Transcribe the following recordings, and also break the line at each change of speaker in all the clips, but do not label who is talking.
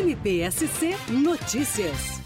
NPSC Notícias.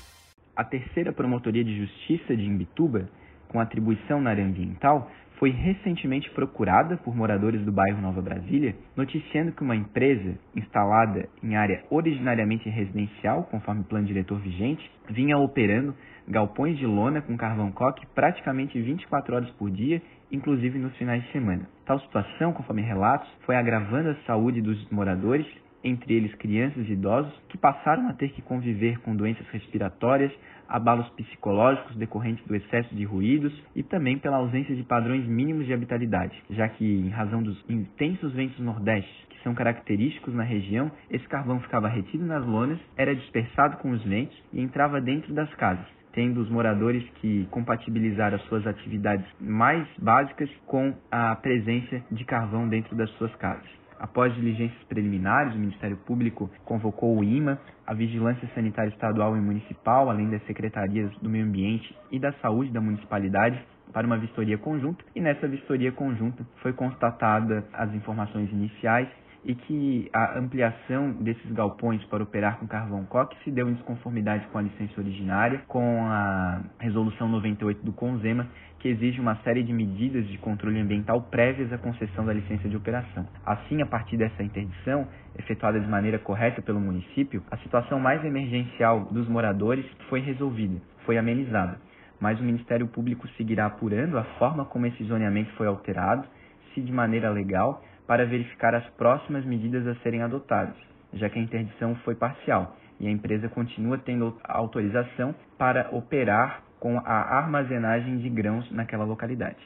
A terceira Promotoria de Justiça de Imbituba, com atribuição na área ambiental, foi recentemente procurada por moradores do bairro Nova Brasília, noticiando que uma empresa instalada em área originariamente residencial, conforme plano diretor vigente, vinha operando galpões de lona com carvão coque praticamente 24 horas por dia, inclusive nos finais de semana. Tal situação, conforme relatos, foi agravando a saúde dos moradores entre eles crianças e idosos, que passaram a ter que conviver com doenças respiratórias, abalos psicológicos decorrentes do excesso de ruídos e também pela ausência de padrões mínimos de habitabilidade, já que, em razão dos intensos ventos nordestes que são característicos na região, esse carvão ficava retido nas lonas, era dispersado com os ventos e entrava dentro das casas, tendo os moradores que compatibilizar as suas atividades mais básicas com a presença de carvão dentro das suas casas. Após diligências preliminares, o Ministério Público convocou o IMA, a Vigilância Sanitária Estadual e Municipal, além das secretarias do Meio Ambiente e da Saúde da municipalidade, para uma vistoria conjunta, e nessa vistoria conjunta foi constatada as informações iniciais e que a ampliação desses galpões para operar com carvão coque se deu em desconformidade com a licença originária, com a resolução 98 do CONZEMA, que exige uma série de medidas de controle ambiental prévias à concessão da licença de operação. Assim, a partir dessa interdição, efetuada de maneira correta pelo município, a situação mais emergencial dos moradores foi resolvida, foi amenizada. Mas o Ministério Público seguirá apurando a forma como esse zoneamento foi alterado, se de maneira legal, para verificar as próximas medidas a serem adotadas, já que a interdição foi parcial e a empresa continua tendo autorização para operar com a armazenagem de grãos naquela localidade.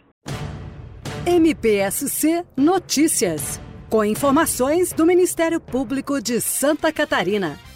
MPSC Notícias, com informações do Ministério Público de Santa Catarina.